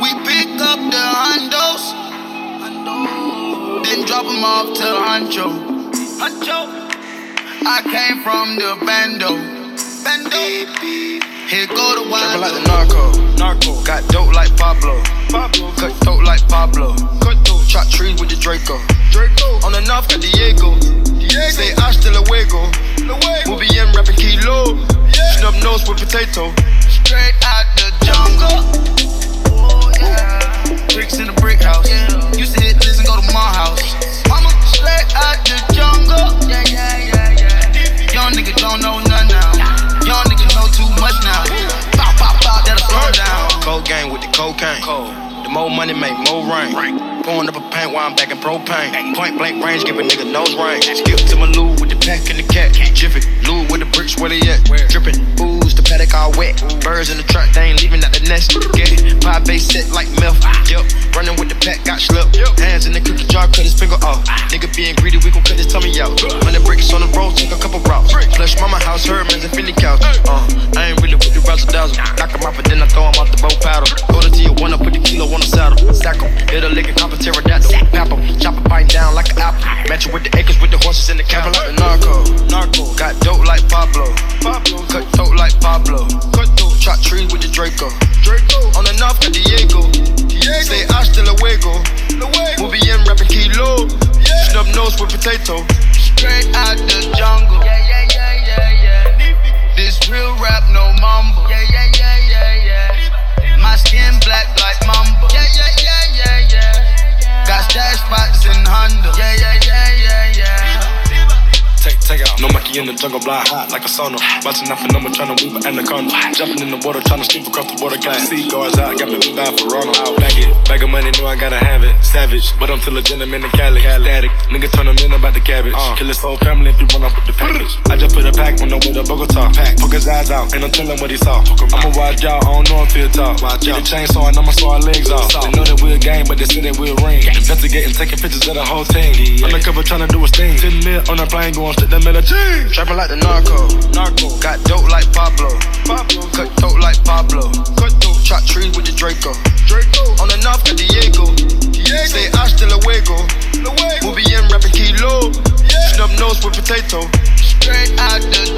We pick up the hondos, then drop them off to Huncho. Huncho. I came from the bando, bando. Here go the wild. Like the narco. Narco. Got dope like Pablo. Pablo. Cut throat like Pablo. Cut throat. Chop trees with the Draco. Draco. On the north, got Diego. Diego. Say hasta luego. Luego. We'll be in rapping kilo. Yeah. Snub nose with potato. Straight out the jungle. Yeah. Bricks in the brick house. Used to hit this and go to my house. Mama, straight out the jungle. Yeah, yeah, yeah, yeah. Young nigga don't know nothing now. Young nigga know too much now. Pop, pop, pop, that'll slow down. Cold gang with the cocaine. Cold. The more money make more rain. Pouring up a paint while I'm back in propane. Point blank range, give a nigga nose range. Skip to my loo with the pack and the cat. Jiffy, loo with the bricks, where they at? Where? Dripping, ooze, the paddock all wet. Birds in the truck, they ain't leaving out the nest. Get pie base set like milk. Yup, cut his finger off. Nigga being greedy, we gon' cut his tummy out. Hundred bricks on the road, take a couple routes. Plush mama house, Hermès and Philly couch. Uh, I ain't really with the razzle dazzle. Knock him out, but then I throw him off the boat paddle. Go to Tijuana, put the kilo on the saddle. Stack him, hit a lick and cop a pterodactyl. Pap him, chop a bite down like an apple. Match it with the acres with the horses in the cabin like narco. Narco. Got dope like Pablo. Pablo. Cut throat like Pablo. Cut throat. Chop trees with the Draco. Draco. On the north, Diego. Diego. Potato. Straight out the jungle. Yeah, yeah, yeah, yeah, yeah. This real rap, no mumble. Yeah, yeah, yeah, yeah, yeah. My skin black like mamba. Yeah, yeah, yeah, yeah, yeah. Got stash spots in Honda. Yeah, yeah, yeah, yeah, yeah. Take, take out. No monkey in the jungle, blind hot like a sauna. Watching out for number, trying to weave an anaconda. Jumping in the water, trying to sleep across the water. Got sea guards out, got me down for Ronald. Out, bag it, bag of money, know I gotta have it. Savage, but I'm still a gentleman in Cali. Static, nigga turn them like the cabbage. Uh. Kill his whole family if you run up with the package. I just put a pack on the way to Bogota. Pack. Poke his eyes out, and I'm telling what he saw. I'ma watch y'all, I don't know if he'll talk. Watch Get a chainsaw and I'ma saw our legs off. They know that we're a game, but they say that we're a ring. Investigating, taking pictures of the whole team. Yeah. Undercover trying to do a thing. 10 mil on a plane going straight to team Trapping like the narco. narco. Got dope like Pablo. Pablo. Cut dope like Pablo. Cut dope. Chop trees with the Draco. Draco. On the north of Diego. Diego. Say hasta luego. luego potato. Straight out the